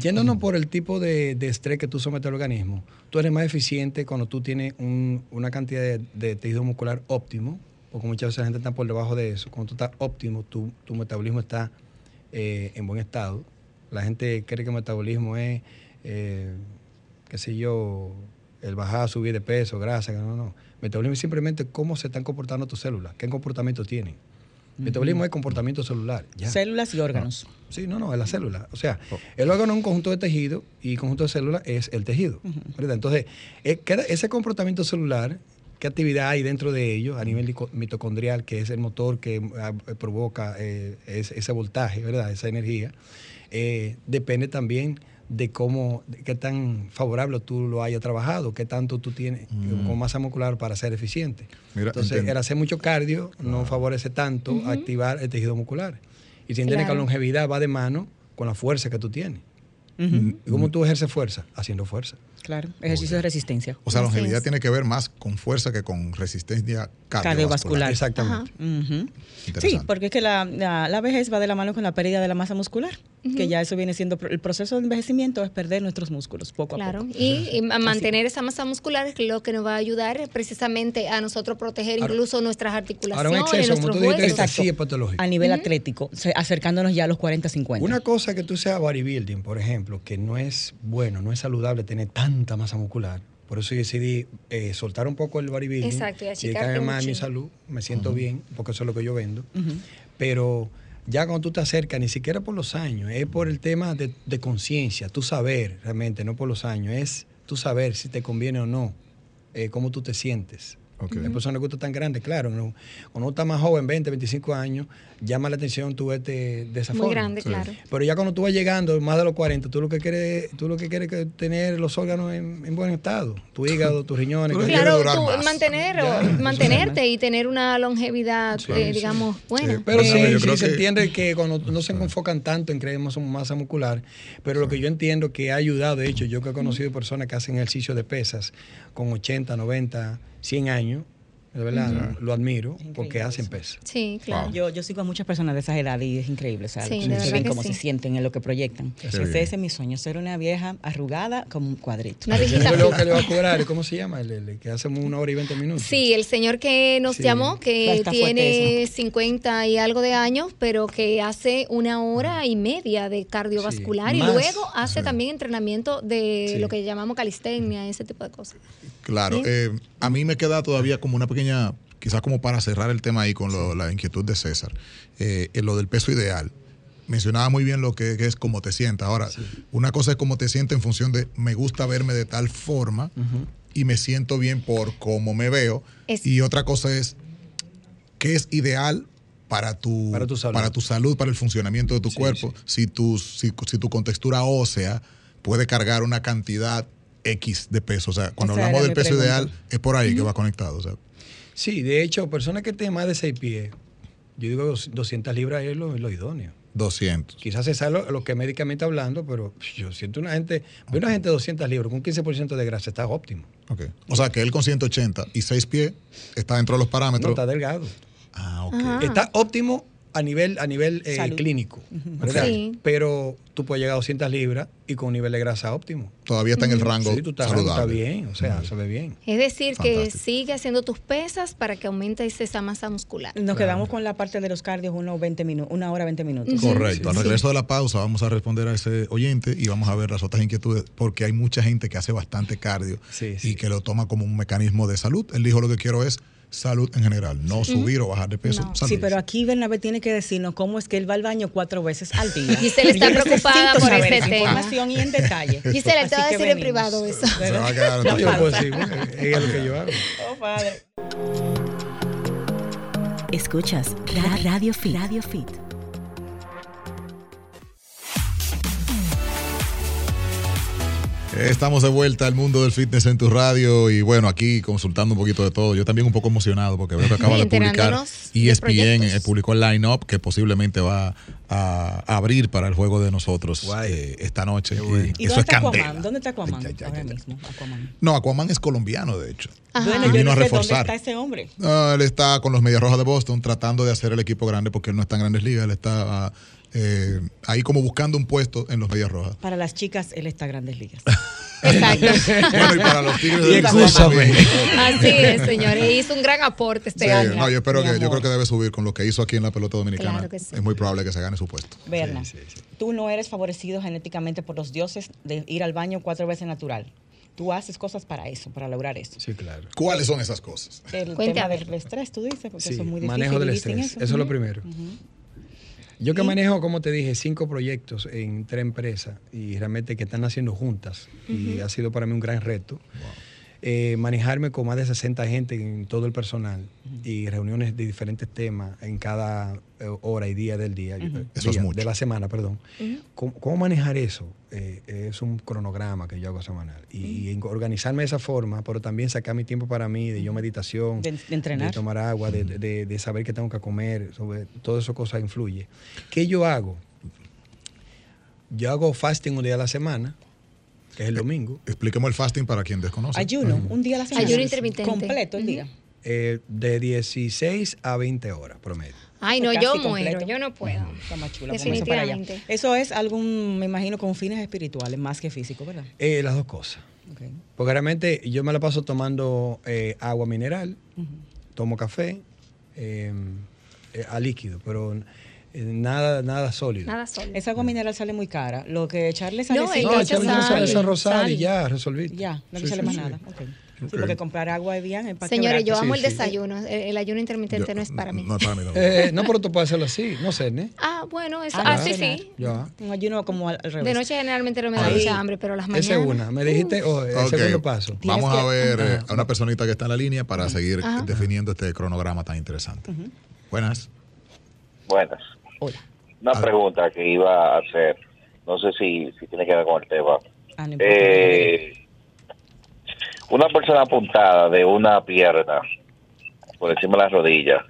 Speaker 5: Yéndonos por el tipo de, estrés que tú sometes al organismo, tú eres más eficiente cuando tú tienes una cantidad de, tejido muscular óptimo, porque muchas veces la gente está por debajo de eso. Cuando tú estás óptimo, tu, metabolismo está eh, en buen estado. La gente cree que el metabolismo es, eh, qué sé yo, el bajar, subir de peso, grasa. No, no. Metabolismo es simplemente cómo se están comportando tus células, qué comportamiento tienen. Metabolismo es comportamiento celular.
Speaker 3: Células y órganos.
Speaker 5: Sí, no, no, es la célula. O sea, oh. el órgano es un conjunto de tejido y conjunto de células es el tejido. Entonces, eh, ese comportamiento celular, ¿qué actividad hay dentro de ello a nivel mitocondrial, que es el motor que ah, provoca eh, ese voltaje, ¿verdad? Esa energía, eh, depende también de cómo, qué tan favorable tú lo hayas trabajado, qué tanto tú tienes mm. con masa muscular para ser eficiente. Entonces, el hacer mucho cardio no favorece tanto activar el tejido muscular. Y si entiendes que la longevidad va de mano con la fuerza que tú tienes. ¿Y cómo tú ejerces fuerza? Haciendo fuerza.
Speaker 3: Claro, ejercicio de resistencia.
Speaker 1: O sea, la longevidad tiene que ver más con fuerza que con resistencia cardiovascular.
Speaker 3: Exactamente. Sí, porque es que la, la, vejez va de la mano con la pérdida de la masa muscular, que ya eso viene siendo el proceso de envejecimiento es perder nuestros músculos poco a poco.
Speaker 2: Y, y mantener esa masa muscular es lo que nos va a ayudar precisamente a nosotros proteger incluso nuestras articulaciones, ahora un exceso, nuestros como tú.
Speaker 3: Sí, es patológico. A nivel atlético, acercándonos ya a los 40, 50.
Speaker 5: Una cosa que tú seas bodybuilding, por ejemplo, que no es bueno, no es saludable tener tan tanta masa muscular. Por eso decidí eh, soltar un poco el bodybuilding.
Speaker 2: Exacto, y
Speaker 5: dedicarme más a mi salud. Me siento bien, porque eso es lo que yo vendo. Pero ya cuando tú te acercas, ni siquiera por los años, es por el tema de, conciencia, tú saber realmente, no por los años, es tú saber si te conviene o no, eh, cómo tú te sientes. Okay. Hay personas que tan grande, claro. Cuando uno está más joven, 20, 25 años, llama la atención tú vete de esa
Speaker 2: Muy grande, claro.
Speaker 5: Pero ya cuando tú vas llegando, más de los 40, tú lo que quieres, tú lo que quieres es tener los órganos en, buen estado. Tu hígado, tus riñones.
Speaker 2: claro, tú mantener, mantenerte y tener una longevidad, eh, digamos, buena.
Speaker 5: Pero sí, se entiende que cuando no se enfocan tanto en creer más masa muscular, pero lo que yo entiendo que ha ayudado, de hecho, yo que he conocido personas que hacen ejercicio de pesas con 80, 90 100 años, de verdad, lo admiro porque hacen peso.
Speaker 2: Sí, claro.
Speaker 3: Yo, yo sigo a muchas personas de esa edad y es increíble, ¿sabes? Sí, se ven cómo se sienten en lo que proyectan. Ese, es mi sueño, ser una vieja arrugada como un cuadrito.
Speaker 5: Una viejita. lo que le va a cobrar, ¿cómo se llama? El, que hace una hora y 20 minutos.
Speaker 2: Sí, el señor que nos llamó, que tiene 50 y algo de años, pero que hace una hora y media de cardiovascular y luego hace también entrenamiento de lo que llamamos calistenia, ese tipo de cosas.
Speaker 1: Claro, eh, a mí me queda todavía como una pequeña, quizás como para cerrar el tema ahí con la inquietud de César, eh, en lo del peso ideal. Mencionaba muy bien lo que, es cómo te sientas. Ahora, una cosa es cómo te sientes en función de me gusta verme de tal forma y me siento bien por cómo me veo. Y otra cosa es qué es ideal para tu, para tu, salud. para el funcionamiento de tu cuerpo. Si, tu, si, si tu contextura ósea puede cargar una cantidad X de peso. O sea, cuando hablamos del peso ideal, es por ahí que va conectado. O sea.
Speaker 5: Sí, de hecho, personas que tienen más de 6 pies, yo digo 200 libras es lo, idóneo.
Speaker 1: 200.
Speaker 5: Quizás es lo, lo que médicamente hablando, pero yo siento una gente, veo una gente de 200 libras con 15% de grasa, está óptimo.
Speaker 1: Okay. O sea que él con 180 y 6 pies está dentro de los parámetros. No,
Speaker 5: está delgado. Ah, ok. Está óptimo a nivel, a nivel eh, clínico, ¿verdad? Pero tú puedes llegar a 200 libras y con un nivel de grasa óptimo.
Speaker 1: Todavía está en el rango sí, tú estás, saludable.
Speaker 5: bien, o sea, se ve bien.
Speaker 2: Es decir, que sigue haciendo tus pesas para que aumente esa masa muscular.
Speaker 3: Nos quedamos con la parte de los cardios unos 20 minutos, una hora 20 minutos.
Speaker 1: Correcto. Al regreso de la pausa vamos a responder a ese oyente y vamos a ver las otras inquietudes, porque hay mucha gente que hace bastante cardio y que lo toma como un mecanismo de salud. Él dijo lo que quiero es salud en general, no subir o bajar de peso.
Speaker 3: Sí, pero aquí Bernabé tiene que decirnos cómo es que él va al baño cuatro veces al día.
Speaker 2: Y se le está preocupada por ese tema.
Speaker 3: información y en detalle.
Speaker 2: Y se le te va a decir en privado eso. Se va a quedar
Speaker 5: no, yo puedo decir, es lo que yo hago.
Speaker 4: Oh, padre. Escuchas Radio Fit. Radio Fit.
Speaker 1: Estamos de vuelta al mundo del fitness en tu radio y bueno, aquí consultando un poquito de todo. Yo también un poco emocionado porque veo que acaba de publicar ESPN, eh, publicó el line-up que posiblemente va a abrir para el juego de nosotros eh, esta noche.
Speaker 3: Y, eso es Aquaman? ¿Dónde está Aquaman ahora mismo?
Speaker 1: No, Aquaman es colombiano, de hecho.
Speaker 3: Bueno, vino a reforzar. ¿Dónde está ese hombre?
Speaker 1: él está con los Medias Rojas de Boston tratando de hacer el equipo grande porque él no está en grandes ligas. Él está eh, ahí como buscando un puesto en los Medias Rojas.
Speaker 3: Para las chicas, él está en grandes ligas.
Speaker 2: Exacto.
Speaker 1: bueno, y para los Tigres
Speaker 2: de Así es, señores. Hizo un gran aporte este año.
Speaker 1: No, yo espero que, yo creo que debe subir con lo que hizo aquí en la pelota dominicana. Es muy probable que se gane su puesto.
Speaker 3: Berna, tú no eres favorecido genéticamente por los dioses de ir al baño cuatro veces natural. tú haces cosas para eso, para lograr eso.
Speaker 5: Sí, claro.
Speaker 1: ¿Cuáles son esas cosas?
Speaker 3: El tema del estrés, tú dices, porque eso es muy difícil.
Speaker 5: Manejo del estrés, eso, es lo primero. Yo que manejo, como te dije, cinco proyectos en tres empresas y realmente que están haciendo juntas y ha sido para mí un gran reto. Eh, manejarme con más de 60 gente en todo el personal y reuniones de diferentes temas en cada eh, hora y día del día, eso es mucho. de la semana, perdón. ¿Cómo, manejar eso? Eh, es un cronograma que yo hago semanal y, organizarme de esa forma, pero también sacar mi tiempo para mí, de yo meditación,
Speaker 3: de, entrenar,
Speaker 5: de tomar agua, de, saber qué tengo que comer, sobre todas esas cosas influye. ¿Qué yo hago? Yo hago fasting un día a la semana que es el domingo.
Speaker 1: Expliquemos el fasting para quien desconoce.
Speaker 3: Ayuno, un día a la semana.
Speaker 2: Ayuno intermitente.
Speaker 3: Completo el día.
Speaker 5: Eh, de 16 a 20 horas promedio.
Speaker 2: Ay, no, yo muero, yo no puedo. Está más chula,
Speaker 3: Definitivamente. Eso, es algún, me imagino, con fines espirituales, más que físicos, ¿verdad?
Speaker 5: Eh, las dos cosas. Porque realmente yo me la paso tomando eh, agua mineral, tomo café, a líquido, pero eh, nada, nada sólido.
Speaker 2: Nada sólido.
Speaker 3: Esa agua mineral sale muy cara. Lo que echarle sale
Speaker 5: No, no echarle sal, rosal y ya, resolví.
Speaker 3: Ya, no le sale más nada. Okay. Sí, porque comprar agua es bien.
Speaker 2: Señores, yo amo el desayuno. El, ayuno intermitente no es para mí.
Speaker 5: No es para mí. No, eh, no pero tú puedes hacerlo así, no sé, ¿no?
Speaker 2: Ah, bueno, eso. Ah, ah sí.
Speaker 3: Ya. Un ayuno como al, revés.
Speaker 2: De noche generalmente no me da mucha hambre, pero las mañanas.
Speaker 5: Esa es una. Me dijiste, oh, el segundo paso.
Speaker 1: Vamos a ver eh, a una personita que está en la línea para seguir definiendo este cronograma tan interesante. Buenas.
Speaker 8: Buenas.
Speaker 3: Hola
Speaker 8: una pregunta que iba a hacer, no sé si, si tiene que ver con el tema. Ah, eh, una persona apuntada de una pierna por encima de la rodilla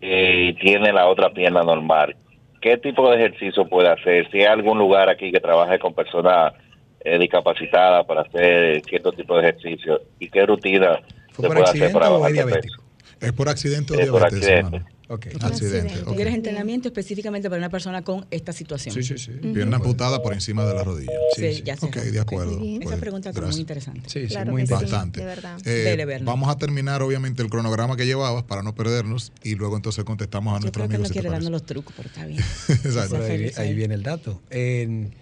Speaker 8: eh, y tiene la otra pierna normal, ¿qué tipo de ejercicio puede hacer? Si hay algún lugar aquí que trabaje con personas eh, discapacitadas para hacer cierto tipo de ejercicio y qué rutina
Speaker 5: se puede hacer para bajar peso?
Speaker 1: ¿Es por accidente o diabetes?
Speaker 5: Okay.
Speaker 3: Accidente. ¿Quieres entrenamiento específicamente para una persona con esta situación?
Speaker 1: Sí, sí, sí. Pierna amputada por encima de la rodilla.
Speaker 3: Sí, sí, ya sé.
Speaker 1: Ok, de acuerdo.
Speaker 3: Esa pregunta es muy interesante.
Speaker 1: Sí, sí, muy interesante. Eh, vamos a terminar, obviamente, el cronograma que llevabas para no perdernos y luego entonces contestamos a nuestros amigos.
Speaker 3: Yo creo que no quiere darnos los trucos, pero está bien.
Speaker 5: Exacto. Ahí, ahí, viene el dato. En,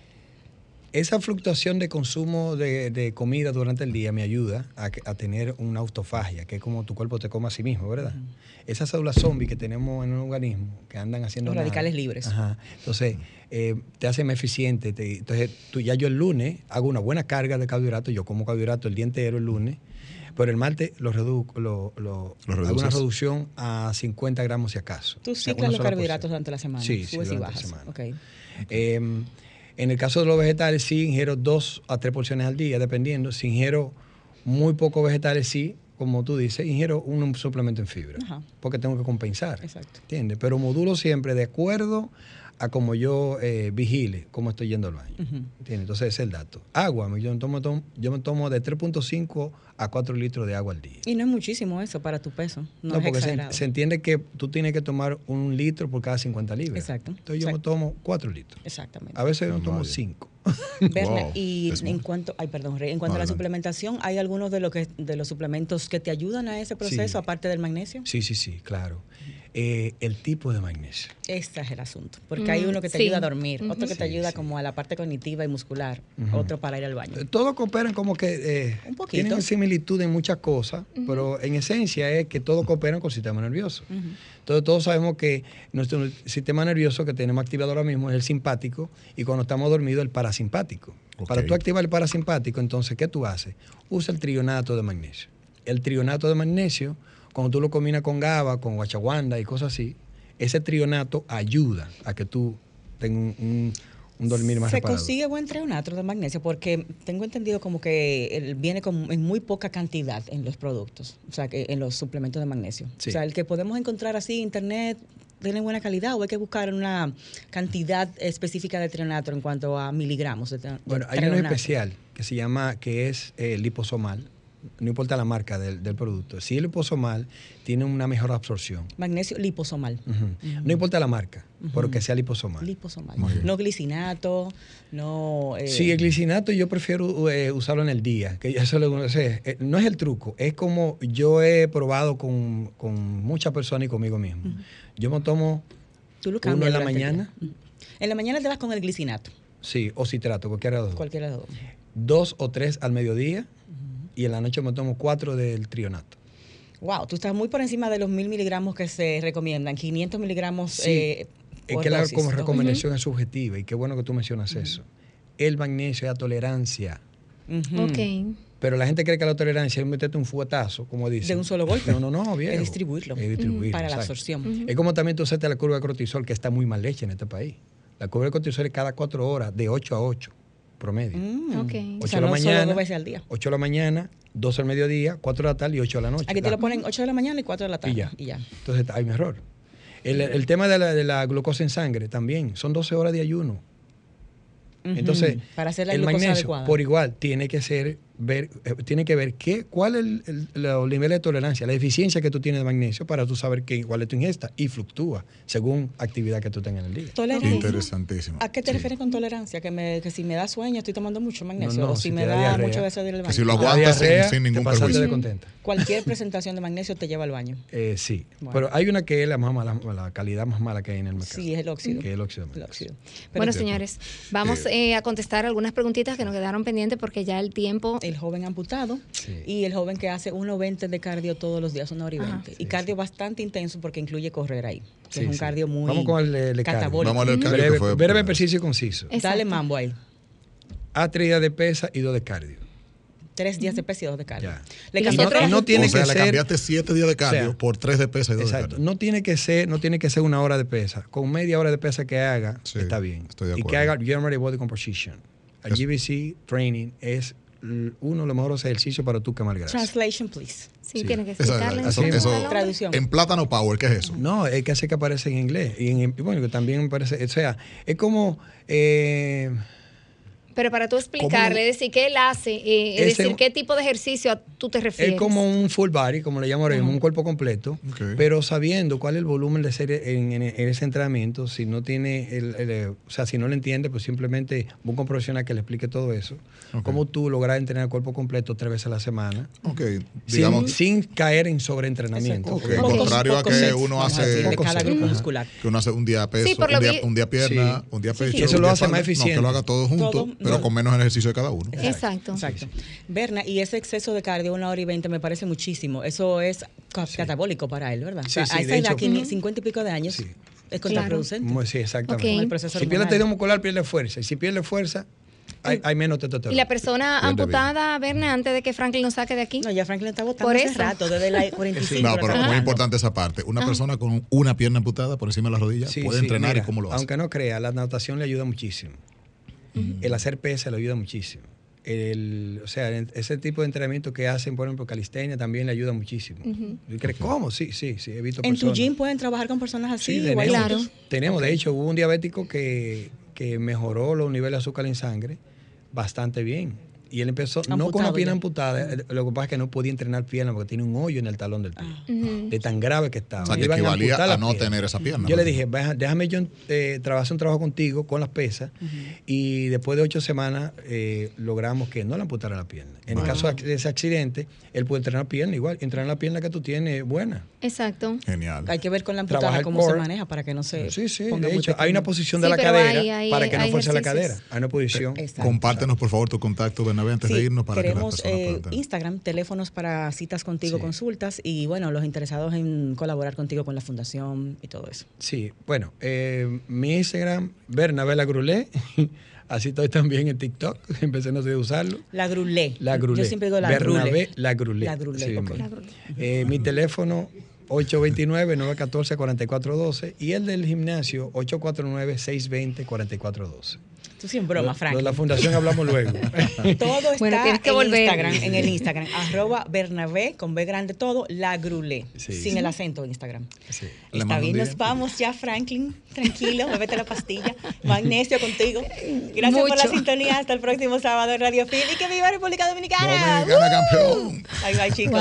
Speaker 5: esa fluctuación de consumo de, comida durante el día me ayuda a, tener una autofagia, que es como tu cuerpo te come a sí mismo, ¿verdad? Esas células zombies que tenemos en un organismo, que andan haciendo...
Speaker 3: Los radicales libres.
Speaker 5: Ajá. Entonces, eh, te hace más eficiente. entonces, tú, ya yo el lunes hago una buena carga de carbohidratos, yo como carbohidratos el día entero el lunes, pero el martes lo reduzco, lo, lo, hago una reducción a 50 gramos si acaso.
Speaker 3: ¿Tú ciclas los carbohidratos durante la semana?
Speaker 5: Sí, sí durante la semana. Okay. Em, en el caso de los vegetales, sí ingiero dos a tres porciones al día, dependiendo. Si ingiero muy pocos vegetales, sí, como tú dices, ingiero un suplemento en fibra, porque tengo que compensar.
Speaker 3: Exacto.
Speaker 5: ¿Entiendes? Pero modulo siempre de acuerdo a como yo eh, vigile cómo estoy yendo al baño. Entonces ese es el dato. Agua, yo me tomo, yo me tomo de 3.5 a 4 litros de agua al día.
Speaker 3: Y no es muchísimo eso para tu peso. No,
Speaker 5: porque se, entiende que tú tienes que tomar un litro por cada 50 libras.
Speaker 3: Exacto.
Speaker 5: Entonces yo me tomo 4 litros.
Speaker 3: Exactamente.
Speaker 5: A veces yo me tomo 5.
Speaker 3: y en cuanto, ay, perdón, en cuanto a la suplementación, ¿hay algunos de, lo que, de los suplementos que te ayudan a ese proceso, aparte del magnesio?
Speaker 5: Sí, sí, sí, claro. Eh, el tipo de magnesio.
Speaker 3: Este es el asunto, porque hay uno que te ayuda a dormir, otro que te ayuda como a la parte cognitiva y muscular, otro para ir al baño.
Speaker 5: Todos cooperan como que eh, Un poquito. tienen similitud en muchas cosas, pero en esencia es que todos cooperan con el sistema nervioso. Entonces todos sabemos que nuestro sistema nervioso que tenemos activado ahora mismo es el simpático y cuando estamos dormidos el parasimpático. Para tú activar el parasimpático, entonces, ¿qué tú haces? Usa el trionato de magnesio. El trionato de magnesio cuando tú lo combinas con GABA, con guachaguanda y cosas así, ese trionato ayuda a que tú tengas un, dormir más
Speaker 3: Se consigue buen trionato de magnesio porque tengo entendido como que viene en muy poca cantidad en los productos, o sea, que en los suplementos de magnesio. O sea, el que podemos encontrar así en internet tiene buena calidad o hay que buscar una cantidad específica de trionato en cuanto a miligramos de,
Speaker 5: Bueno, hay uno especial que se llama, que es eh, liposomal, no importa la marca del, producto, si el liposomal tiene una mejor absorción.
Speaker 3: Magnesio liposomal.
Speaker 5: No importa la marca, pero que sea liposomal.
Speaker 3: Liposomal. No glicinato, no...
Speaker 5: Eh... Sí, el glicinato yo prefiero eh, usarlo en el día, que ya eso eh, no es el truco, es como yo he probado con, muchas personas y conmigo mismo. Yo me tomo uno en la mañana.
Speaker 3: En la mañana te vas con el glicinato.
Speaker 5: Sí, o citrato, cualquiera de los dos.
Speaker 3: Cualquiera de los dos
Speaker 5: dos o tres al mediodía y en la noche me tomo cuatro del trionato.
Speaker 3: Wow, tú estás muy por encima de los mil miligramos que se recomiendan, 500 miligramos. Eh,
Speaker 5: es que la como recomendación es subjetiva y qué bueno que tú mencionas eso. El magnesio es a tolerancia. Pero la gente cree que la tolerancia es meterte un fuetazo, como dice.
Speaker 3: De un solo golpe.
Speaker 5: No, no, no, bien.
Speaker 3: Es distribuirlo.
Speaker 5: Es distribuirlo.
Speaker 3: Para la absorción.
Speaker 5: Es como también tú hacerte la curva de cortisol, que está muy mal hecha en este país. La curva de cortisol es cada cuatro horas, de 8 a 8, promedio.
Speaker 3: Mm, ok.
Speaker 5: 8 de la mañana.
Speaker 3: Dos veces al día.
Speaker 5: 8 de la mañana, 12 al mediodía, 4 de la tarde y 8 de la noche.
Speaker 3: Aquí te lo ponen 8 de la mañana y 4 de la tarde.
Speaker 5: Y ya. Entonces hay un error. El, tema de la, de la, glucosa en sangre también, son 12 horas de ayuno. Entonces,
Speaker 3: Para hacer la
Speaker 5: el magnesio, por igual, tiene que ser ver, eh, tiene que ver qué, cuál es el, el, nivel de tolerancia, la eficiencia que tú tienes de magnesio para tú saber qué, cuál es tu ingesta y fluctúa según actividad que tú tengas en el día.
Speaker 1: Tolerancia. Interesantísimo.
Speaker 3: ¿A qué te refieres con tolerancia? Que, me, que si me da sueño estoy tomando mucho magnesio o si, me da mucho deseo de ir al baño.
Speaker 1: Que si lo aguantas sin, sin, ningún perjuicio.
Speaker 5: De contenta.
Speaker 3: Cualquier presentación de magnesio te lleva al baño.
Speaker 5: Eh, sí, pero hay una que es la más mala, la calidad más mala que hay en el mercado.
Speaker 3: Sí, es el óxido.
Speaker 5: Que es el óxido.
Speaker 3: El óxido.
Speaker 2: bueno, señores, vamos eh, a contestar algunas preguntitas que nos quedaron pendientes porque ya el tiempo...
Speaker 3: El joven amputado y el joven que hace 1.20 de cardio todos los días, una hora y 20. y cardio bastante intenso porque incluye correr ahí, que es un cardio muy
Speaker 5: Vamos con el,
Speaker 3: catabólico.
Speaker 5: Vamos al cardio. Breve, breve ejercicio conciso.
Speaker 3: Dale mambo ahí.
Speaker 5: A tres días de pesa y dos de cardio.
Speaker 3: Tres días de pesa y dos de cardio.
Speaker 5: Le no, no, tiene
Speaker 1: o sea,
Speaker 5: que
Speaker 1: le cambiaste siete días de cardio por tres de pesa y dos de cardio.
Speaker 5: No tiene que ser, no tiene que ser una hora de pesa. Con media hora de pesa que haga, está bien.
Speaker 1: Estoy de acuerdo.
Speaker 5: Y que haga Germany Body Composition. El GBC Training es uno de los mejores ejercicios para tu quemar grasa.
Speaker 3: Translation, please.
Speaker 2: Sí, tiene que explicarle. Eso,
Speaker 1: eso, Traducción. En Plátano Power, ¿qué es eso?
Speaker 5: No, es que hace que aparece en inglés. Y, en, bueno, que también parece, o sea, es como... Eh,
Speaker 2: pero para tú explicarle, decir, qué él hace, eh, es decir, qué tipo de ejercicio tú te refieres.
Speaker 5: Es como un full body, como le llaman, un cuerpo completo, pero sabiendo cuál es el volumen de ser en, ese entrenamiento, si no tiene, el, o sea, si no lo entiende, pues simplemente busca un profesional que le explique todo eso. Cómo tú logras entrenar el cuerpo completo tres veces a la semana.
Speaker 1: Digamos,
Speaker 5: sin, caer en sobreentrenamiento.
Speaker 1: Okay. Contrario a que uno hace...
Speaker 3: muscular.
Speaker 1: Que uno hace un día peso, un, día, un, día, pierna, un día pecho.
Speaker 5: eso lo hace más eficiente.
Speaker 1: que lo haga todo junto pero con menos ejercicio de cada uno.
Speaker 2: Exacto.
Speaker 3: Exacto. Berna, y ese exceso de cardio, una hora y veinte, me parece muchísimo. Eso es catabólico para él, ¿verdad?
Speaker 5: Sí,
Speaker 3: o sea, a esa edad, 50 y pico de años, es contraproducente.
Speaker 5: Sí, exactamente. si pierde tejido muscular, pierde fuerza. Y si pierde fuerza, hay, hay, menos testosterona.
Speaker 2: ¿Y la persona amputada, Berna, antes de que Franklin nos saque de aquí?
Speaker 3: No, ya Franklin está botando por hace rato, desde la 45.
Speaker 1: No, pero muy importante esa parte. Una persona con una pierna amputada por encima de la rodilla puede entrenar y cómo lo hace.
Speaker 5: Aunque no crea, la natación le ayuda muchísimo. El hacer pesa le ayuda muchísimo. El, o sea, ese tipo de entrenamiento que hacen, por ejemplo, calistenia también le ayuda muchísimo. ¿Cómo? Sí, sí, sí, he visto
Speaker 3: ¿En tu gym pueden trabajar con personas así?
Speaker 5: Sí, tenemos, claro. tenemos de hecho, hubo un diabético que, que mejoró los niveles de azúcar en sangre bastante bien. Y él empezó, no con una pierna amputada, eh, lo que pasa es que no podía entrenar pierna porque tiene un hoyo en el talón del pie. Ah. De tan grave que estaba.
Speaker 1: O sea, que equivalía a, no tener esa pierna.
Speaker 5: Yo le dije, déjame yo eh, trabajar un trabajo contigo con las pesas y después de ocho semanas eh, logramos que no le amputara la pierna. En el caso de ese accidente, él puede entrenar pierna igual, entrenar la pierna que tú tienes buena.
Speaker 2: Exacto.
Speaker 1: Genial.
Speaker 3: Hay que ver con la amputada cómo se maneja para que no se
Speaker 5: Sí, sí, de hecho, hay una posición de la cadera para que no fuerce la cadera. Hay una posición.
Speaker 1: Compártenos, por favor, tu contacto, Bernabé, antes de irnos para
Speaker 3: queremos, que eh, Instagram, teléfonos para citas contigo, consultas y, bueno, los interesados en colaborar contigo con la fundación y todo eso.
Speaker 5: Sí, bueno, eh, mi Instagram, Bernabé Grulé. Así estoy también en TikTok. Empecé no sé de usarlo.
Speaker 3: La Grulé.
Speaker 5: La Grulé.
Speaker 3: Yo siempre digo la
Speaker 5: Bernabé
Speaker 3: La
Speaker 5: Grulé.
Speaker 3: La Grulé.
Speaker 5: Eh, mi teléfono 829-914-4412 y el del gimnasio 849-620-4412.
Speaker 3: Tú sin broma, Frank.
Speaker 5: De la fundación hablamos luego.
Speaker 3: todo está en Instagram, en el Instagram, arroba Bernabé, con B grande todo, la grulé, sin el acento en Instagram. Está bien, nos vamos ya, Franklin, tranquilo, bebete la pastilla, magnesio contigo. Gracias por la sintonía, hasta el próximo sábado en Radio Fit y que viva República Dominicana.
Speaker 1: Dominicana campeón.
Speaker 3: Bye bye, chicos.